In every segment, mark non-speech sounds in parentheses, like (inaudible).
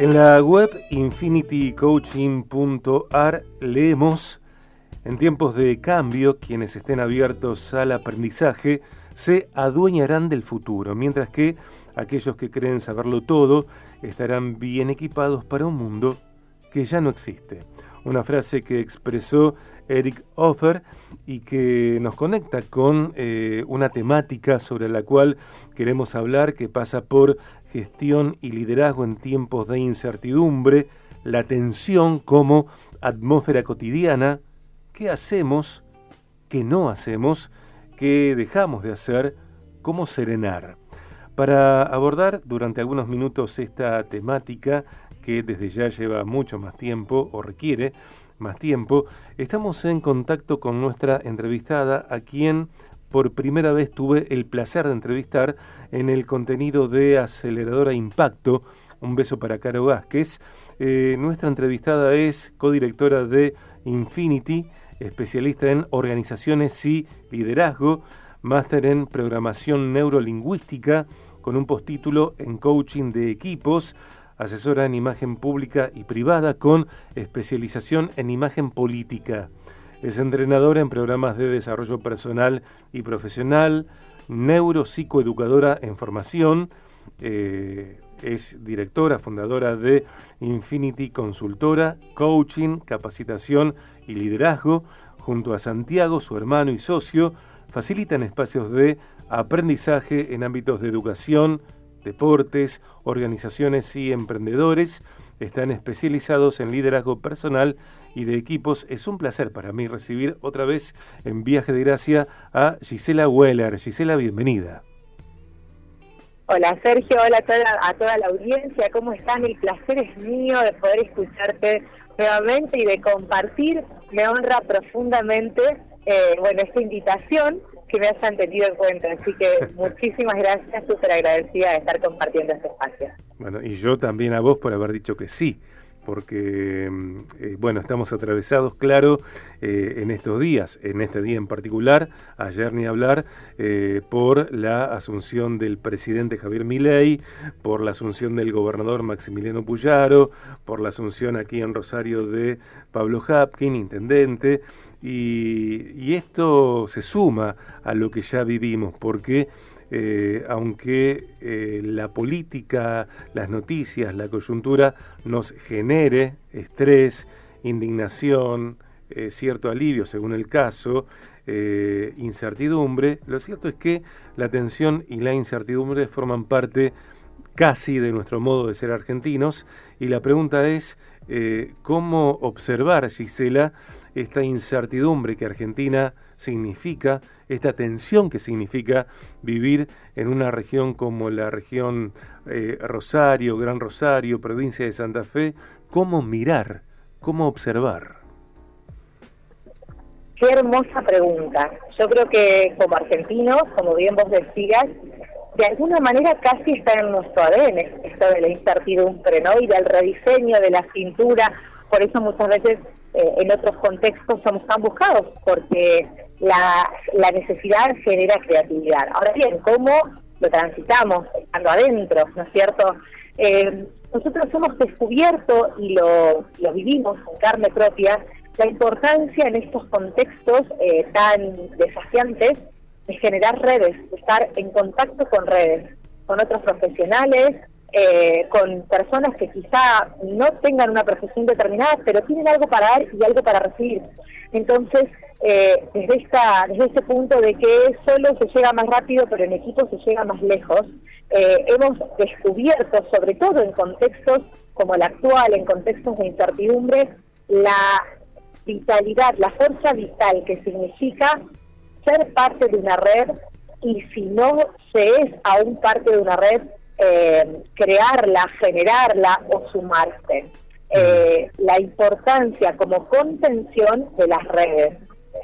En la web infinitycoaching.ar leemos, en tiempos de cambio, quienes estén abiertos al aprendizaje se adueñarán del futuro, mientras que aquellos que creen saberlo todo estarán bien equipados para un mundo que ya no existe. Una frase que expresó Eric Offer y que nos conecta con eh, una temática sobre la cual queremos hablar que pasa por gestión y liderazgo en tiempos de incertidumbre, la tensión como atmósfera cotidiana, qué hacemos, qué no hacemos, qué dejamos de hacer, cómo serenar. Para abordar durante algunos minutos esta temática que desde ya lleva mucho más tiempo o requiere más tiempo, estamos en contacto con nuestra entrevistada, a quien por primera vez tuve el placer de entrevistar en el contenido de Aceleradora Impacto. Un beso para Caro Vázquez. Eh, nuestra entrevistada es codirectora de Infinity, especialista en organizaciones y liderazgo, máster en programación neurolingüística, con un postítulo en coaching de equipos asesora en imagen pública y privada con especialización en imagen política. Es entrenadora en programas de desarrollo personal y profesional, neuropsicoeducadora en formación, eh, es directora, fundadora de Infinity Consultora, Coaching, Capacitación y Liderazgo. Junto a Santiago, su hermano y socio, facilitan espacios de aprendizaje en ámbitos de educación, deportes, organizaciones y emprendedores están especializados en liderazgo personal y de equipos. Es un placer para mí recibir otra vez en Viaje de Gracia a Gisela Weller. Gisela, bienvenida. Hola Sergio, hola a toda, a toda la audiencia, ¿cómo están? El placer es mío de poder escucharte nuevamente y de compartir. Me honra profundamente eh, bueno, esta invitación que me hayan tenido en cuenta. Así que (laughs) muchísimas gracias, súper agradecida de estar compartiendo este espacio. Bueno, y yo también a vos por haber dicho que sí porque, mm, eh, bueno, estamos atravesados, claro, eh, en estos días, en este día en particular, ayer ni hablar, eh, por la asunción del presidente Javier Milei, por la asunción del gobernador Maximiliano Puyaro, por la asunción aquí en Rosario de Pablo Hapkin, intendente, y, esto se suma a lo que ya vivimos, porque eh, aunque eh, la política, las noticias, la coyuntura nos genere estrés, indignación, eh, cierto alivio según el caso, incertidumbre, lo cierto es que la tensión y la incertidumbre forman parte casi de nuestro modo de ser argentinos y la pregunta es cómo observar, Gisela, esta incertidumbre que Argentina significa, esta tensión que significa vivir en una región como la región eh, Rosario, Gran Rosario, provincia de Santa Fe, cómo mirar, cómo observar. Qué hermosa pregunta. Yo creo que como argentinos, como bien vos decías, de alguna manera casi está en nuestro ADN esto de la incertidumbre, ¿no? Y del rediseño de la cintura. Por eso muchas veces eh, en otros contextos somos tan buscados, porque la, la necesidad genera creatividad. Ahora bien, ¿cómo lo transitamos estando adentro, ¿no es cierto? Eh, nosotros hemos descubierto y lo, lo vivimos en carne propia la importancia en estos contextos eh, tan desafiantes de generar redes, de estar en contacto con redes, con otros profesionales, eh, con personas que quizá no tengan una profesión determinada, pero tienen algo para dar y algo para recibir. Entonces, eh, desde, esta, desde este punto de que solo se llega más rápido, pero en equipo se llega más lejos, eh, hemos descubierto, sobre todo en contextos como el actual, en contextos de incertidumbre, la vitalidad, la fuerza vital que significa ser parte de una red y si no se es aún parte de una red, eh, crearla, generarla o sumarse. Eh, la importancia como contención de las redes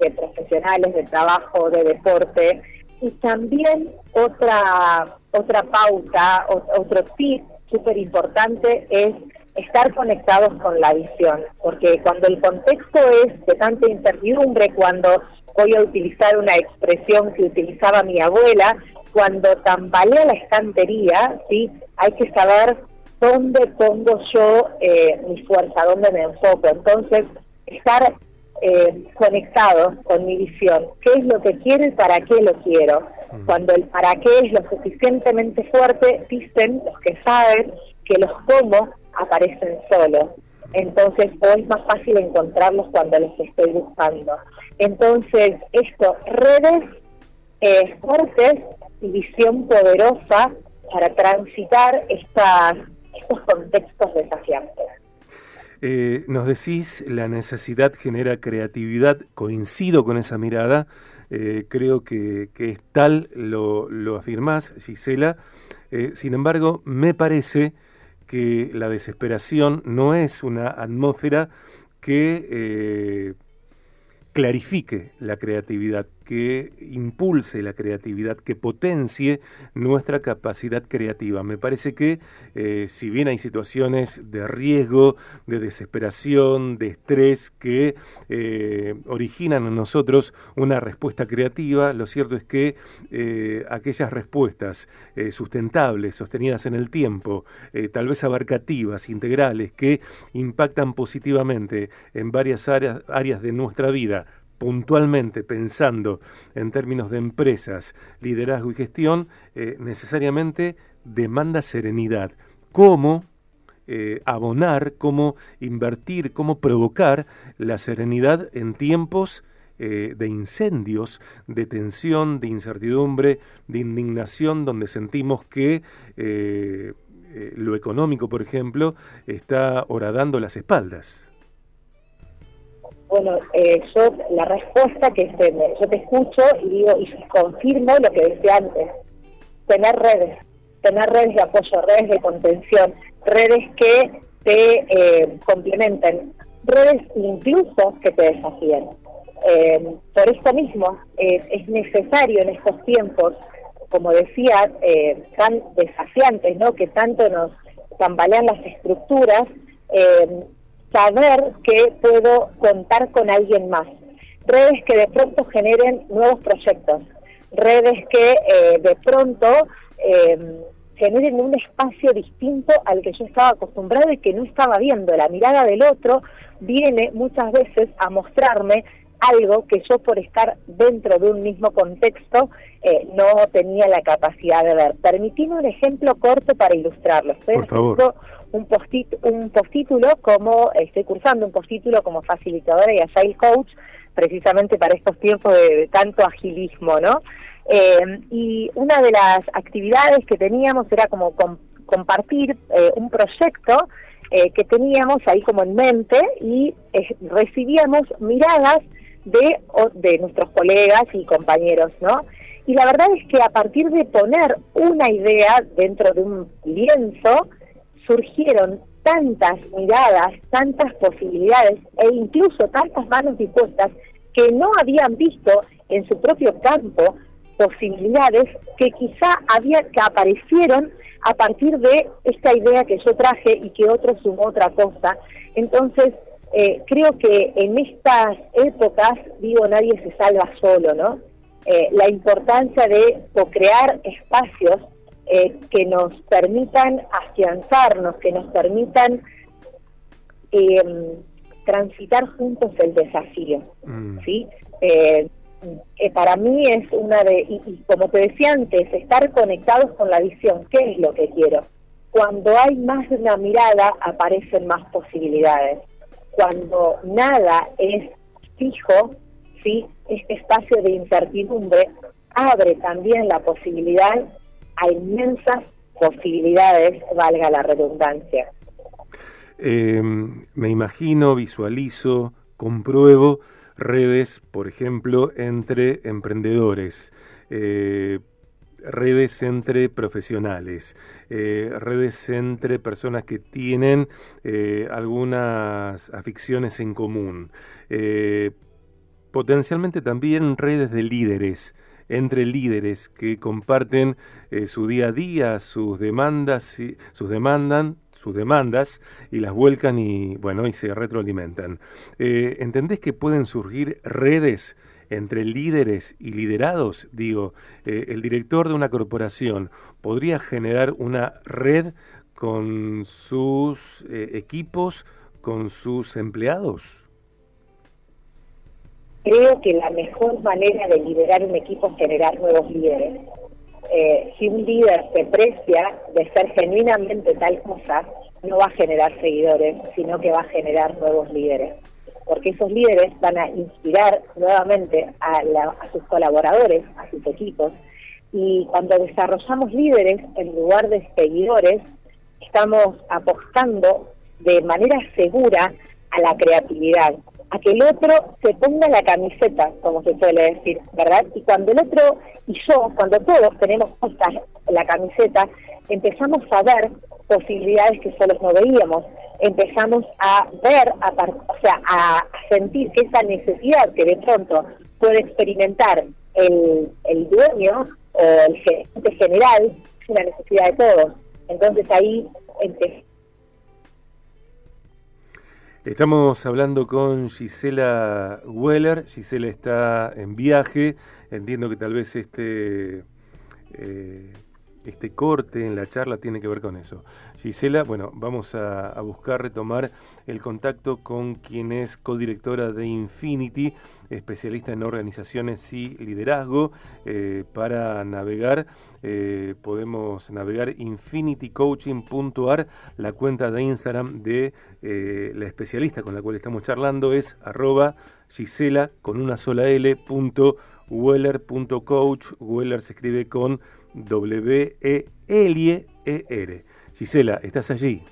de profesionales de trabajo, de deporte y también otra otra pauta, otro tip súper importante es estar conectados con la visión, porque cuando el contexto es de tanta incertidumbre, cuando voy a utilizar una expresión que utilizaba mi abuela, cuando tambalea la estantería, ¿sí? hay que saber dónde pongo yo eh, mi fuerza, dónde me enfoco. Entonces, estar eh, conectados con mi visión, qué es lo que quiero y para qué lo quiero. Cuando el para qué es lo suficientemente fuerte, dicen los que saben que los cómo aparecen solos. Entonces, hoy es más fácil encontrarlos cuando los estoy buscando. Entonces, esto, redes eh, fuertes y visión poderosa para transitar estas, estos contextos desafiantes. Eh, nos decís, la necesidad genera creatividad, coincido con esa mirada, eh, creo que, es tal, lo, lo afirmás, Gisela, eh, sin embargo, me parece que la desesperación no es una atmósfera que clarifique la creatividad, que impulse la creatividad, que potencie nuestra capacidad creativa. Me parece que eh, si bien hay situaciones de riesgo, de desesperación, de estrés que eh, originan en nosotros una respuesta creativa, lo cierto es que eh, aquellas respuestas sustentables, sostenidas en el tiempo, tal vez abarcativas, integrales, que impactan positivamente en varias áreas, áreas de nuestra vida, puntualmente pensando en términos de empresas, liderazgo y gestión, eh, necesariamente demanda serenidad. ¿Cómo eh, abonar, cómo invertir, cómo provocar la serenidad en tiempos eh, de incendios, de tensión, de incertidumbre, de indignación, donde sentimos que lo económico, por ejemplo, está horadando las espaldas? Bueno, eh, yo la respuesta que este, yo te escucho y digo y confirmo lo que decía antes, tener redes, tener redes de apoyo, redes de contención, redes que te eh, complementen, redes incluso que te desafíen. Eh, por esto mismo es necesario en estos tiempos, como decía, tan desafiantes, ¿no? que tanto nos tambalean las estructuras, saber que puedo contar con alguien más. Redes que de pronto generen nuevos proyectos, redes que eh, de pronto eh, generen un espacio distinto al que yo estaba acostumbrado y que no estaba viendo. La mirada del otro viene muchas veces a mostrarme algo que yo por estar dentro de un mismo contexto eh, no tenía la capacidad de ver. Permitime un ejemplo corto para ilustrarlo. por favor un, un postítulo como, estoy cursando un postítulo como facilitadora y agile coach, precisamente para estos tiempos de, tanto agilismo, ¿no? Eh, y una de las actividades que teníamos era como compartir eh, un proyecto eh, que teníamos ahí como en mente y recibíamos miradas de, de nuestros colegas y compañeros, ¿no? Y la verdad es que a partir de poner una idea dentro de un lienzo, surgieron tantas miradas, tantas posibilidades e incluso tantas manos dispuestas que no habían visto en su propio campo posibilidades que quizá había que aparecieron a partir de esta idea que yo traje y que otro sumó otra cosa. Entonces, eh, creo que en estas épocas, digo, nadie se salva solo, ¿no? Eh, la importancia de crear espacios eh, que nos permitan afianzarnos, que nos permitan eh, transitar juntos el desafío. Mm. ¿sí? Eh, para mí es una de, y, como te decía antes, estar conectados con la visión, ¿qué es lo que quiero? Cuando hay más de una mirada, aparecen más posibilidades. Cuando nada es fijo, ¿sí? este espacio de incertidumbre abre también la posibilidad hay inmensas posibilidades, valga la redundancia. Em, me imagino, visualizo, compruebo redes, por ejemplo, entre emprendedores, eh, redes entre profesionales, eh, redes entre personas que tienen eh, algunas aficiones en común, potencialmente también redes de líderes entre líderes que comparten eh, su día a día, sus demandas, y, sus demandan, sus demandas y las vuelcan y bueno y se retroalimentan. Eh, ¿Entendés que pueden surgir redes? entre líderes y liderados, digo, eh, el director de una corporación podría generar una red con sus eh, equipos, con sus empleados? Creo que la mejor manera de liderar un equipo es generar nuevos líderes. Eh, si un líder se precia de ser genuinamente tal cosa, no va a generar seguidores, sino que va a generar nuevos líderes. Porque esos líderes van a inspirar nuevamente a, a sus colaboradores, a sus equipos. Y cuando desarrollamos líderes en lugar de seguidores, estamos apostando de manera segura a la creatividad, a que el otro se ponga la camiseta, como se suele decir, ¿verdad? Y cuando el otro y yo, cuando todos tenemos puesta la camiseta, empezamos a ver posibilidades que solo no veíamos, empezamos a ver, a, o sea, a sentir que esa necesidad que de pronto puede experimentar el, el dueño o el gerente general es una necesidad de todos. Entonces ahí empezamos Estamos hablando con Gisela Weller. Gisela está en viaje. Entiendo que tal vez este eh, este corte en la charla tiene que ver con eso. Gisela, bueno, vamos a, buscar retomar el contacto con quien es codirectora de Infinity, especialista en organizaciones y liderazgo. Eh, para navegar, eh, podemos navegar infinitycoaching.ar. La cuenta de Instagram de eh, la especialista con la cual estamos charlando es arroba Gisela con una sola L punto Weller.coach. Weller se escribe con W-E-L-E-R. Gisela, ¿estás allí?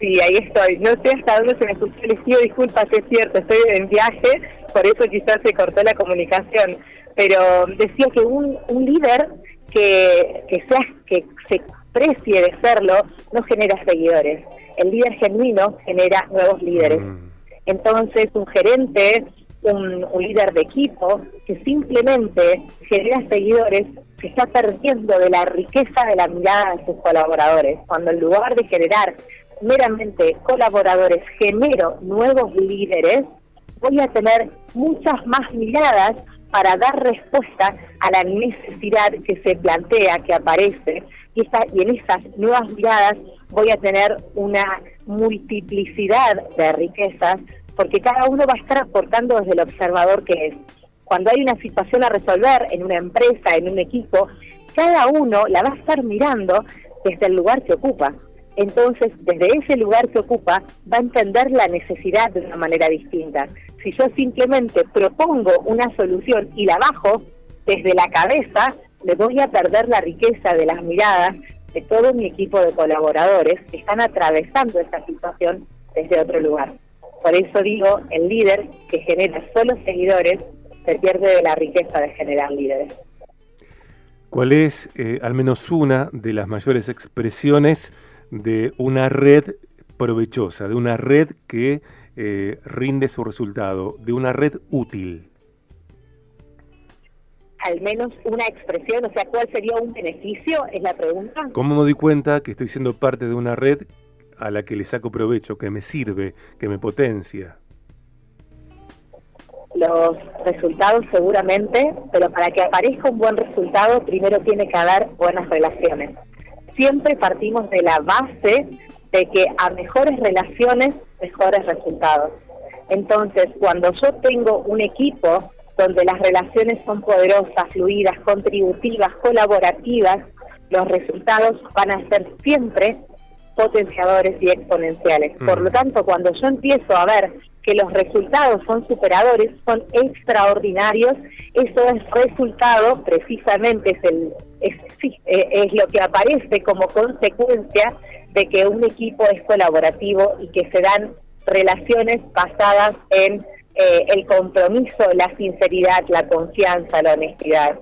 Sí, ahí estoy. No sé hasta dónde se me escuchó. Les pido disculpas, es cierto, estoy en viaje, por eso quizás se cortó la comunicación. Pero decía que un, un líder que, que, sea, que se precie de serlo no genera seguidores. El líder genuino genera nuevos líderes. Mm. Entonces, un gerente, un, líder de equipo que simplemente genera seguidores se está perdiendo de la riqueza de la mirada de sus colaboradores, cuando en lugar de generar meramente colaboradores, genero nuevos líderes, voy a tener muchas más miradas para dar respuesta a la necesidad que se plantea, que aparece, y, y en esas nuevas miradas voy a tener una multiplicidad de riquezas, porque cada uno va a estar aportando desde el observador que es cuando hay una situación a resolver en una empresa, en un equipo, cada uno la va a estar mirando desde el lugar que ocupa. Entonces, desde ese lugar que ocupa, va a entender la necesidad de una manera distinta. Si yo simplemente propongo una solución y la bajo desde la cabeza, le voy a perder la riqueza de las miradas de todo mi equipo de colaboradores que están atravesando esta situación desde otro lugar. Por eso digo, el líder que genera solo seguidores se pierde de la riqueza de generar líderes. ¿Cuál es eh, al menos una de las mayores expresiones de una red provechosa, de una red que eh, rinde su resultado, de una red útil? Al menos una expresión, o sea, ¿cuál sería un beneficio? Es la pregunta. ¿Cómo me doy cuenta que estoy siendo parte de una red a la que le saco provecho, que me sirve, que me potencia? los resultados seguramente, pero para que aparezca un buen resultado primero tiene que haber buenas relaciones. Siempre partimos de la base de que a mejores relaciones, mejores resultados. Entonces, cuando yo tengo un equipo donde las relaciones son poderosas, fluidas, contributivas, colaborativas, los resultados van a ser siempre potenciadores y exponenciales. Por lo tanto, cuando yo empiezo a ver que los resultados son superadores, son extraordinarios, eso es resultado, precisamente es, el, es, eh, es lo que aparece como consecuencia de que un equipo es colaborativo y que se dan relaciones basadas en eh, el compromiso, la sinceridad, la confianza, la honestidad.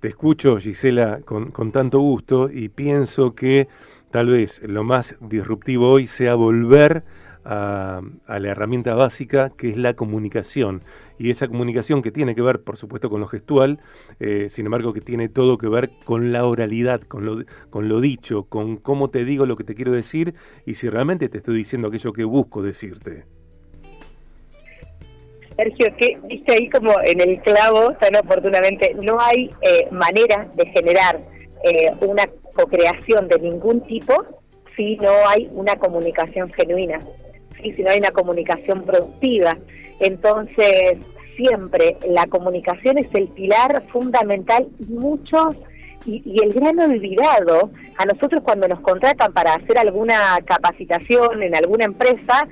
Te escucho, Gisela, con, con tanto gusto y pienso que tal vez lo más disruptivo hoy sea volver a, la herramienta básica que es la comunicación. Y esa comunicación que tiene que ver, por supuesto, con lo gestual, eh, sin embargo, que tiene todo que ver con la oralidad, con lo, con lo dicho, con cómo te digo lo que te quiero decir y si realmente te estoy diciendo aquello que busco decirte. Sergio, que viste ahí como en el clavo tan oportunamente, no hay eh, manera de generar eh, una co-creación de ningún tipo si no hay una comunicación genuina, si no hay una comunicación productiva. Entonces, siempre la comunicación es el pilar fundamental y muchos y, el gran olvidado a nosotros cuando nos contratan para hacer alguna capacitación en alguna empresa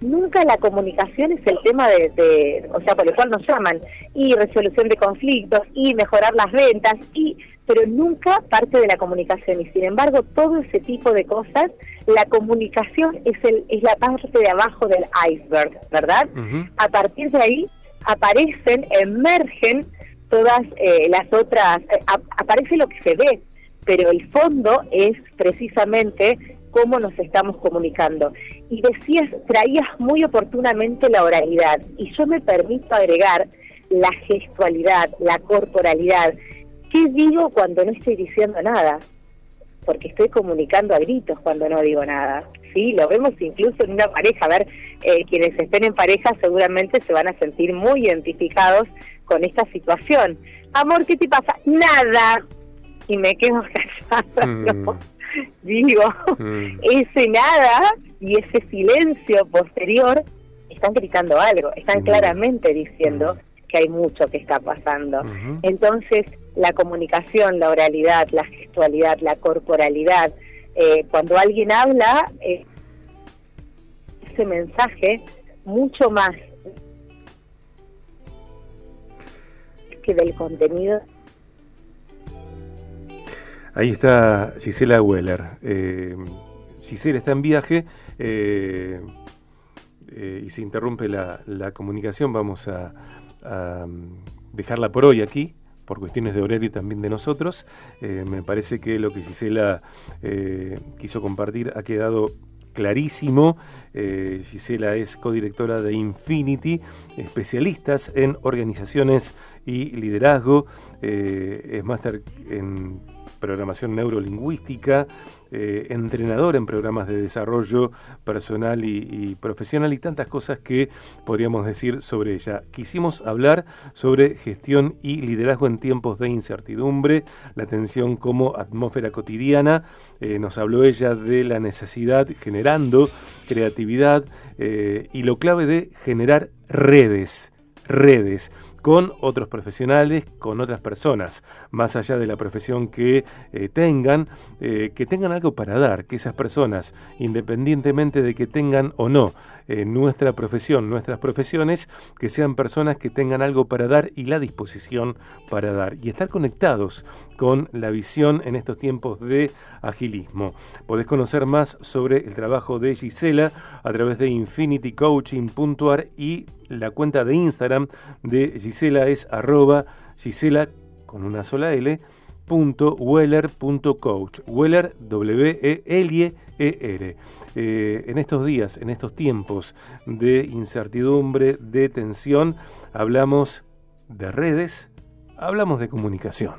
nunca la comunicación es el tema de, o sea por el cual nos llaman y resolución de conflictos y mejorar las ventas y pero nunca parte de la comunicación y sin embargo todo ese tipo de cosas la comunicación es el es la parte de abajo del iceberg verdad a partir de ahí aparecen emergen todas eh, las otras eh, aparece lo que se ve pero el fondo es precisamente cómo nos estamos comunicando. Y decías, traías muy oportunamente la oralidad, y yo me permito agregar la gestualidad, la corporalidad. ¿Qué digo cuando no estoy diciendo nada? Porque estoy comunicando a gritos cuando no digo nada. Sí, lo vemos incluso en una pareja. A ver, eh, quienes estén en pareja seguramente se van a sentir muy identificados con esta situación. Amor, ¿qué te pasa? Nada. Y me quedo (laughs) callada. Mm digo, mm. ese nada y ese silencio posterior están gritando algo, están claramente diciendo mm. que hay mucho que está pasando. Entonces, la comunicación, la oralidad, la gestualidad, la corporalidad, eh, cuando alguien habla, eh, ese mensaje mucho más que del contenido Ahí está Gisela Weller. Eh, Gisela está en viaje y se interrumpe la, comunicación. Vamos a, mm, dejarla por hoy aquí por cuestiones de horario y también de nosotros. me parece que lo que Gisela quiso compartir ha quedado clarísimo. Gisela es codirectora de Infinity, especialistas en organizaciones y liderazgo. es máster en programación neurolingüística, eh, entrenador en programas de desarrollo personal y, profesional y tantas cosas que podríamos decir sobre ella. Quisimos hablar sobre gestión y liderazgo en tiempos de incertidumbre, la atención como atmósfera cotidiana. Eh, nos habló ella de la necesidad generando creatividad eh, y lo clave de generar redes redes con otros profesionales, con otras personas, más allá de la profesión que eh, tengan, eh, que tengan algo para dar, que esas personas, independientemente de que tengan o no eh, nuestra profesión, nuestras profesiones, que sean personas que tengan algo para dar y la disposición para dar, y estar conectados con la visión en estos tiempos de agilismo. Podés conocer más sobre el trabajo de Gisela a través de infinitycoaching.ar y la cuenta de Instagram de Gisela es arroba Gisela con una sola L punto Weller W-E-L-E-R. Eh, en estos días, en estos tiempos de incertidumbre, de tensión, hablamos de redes, hablamos de comunicación.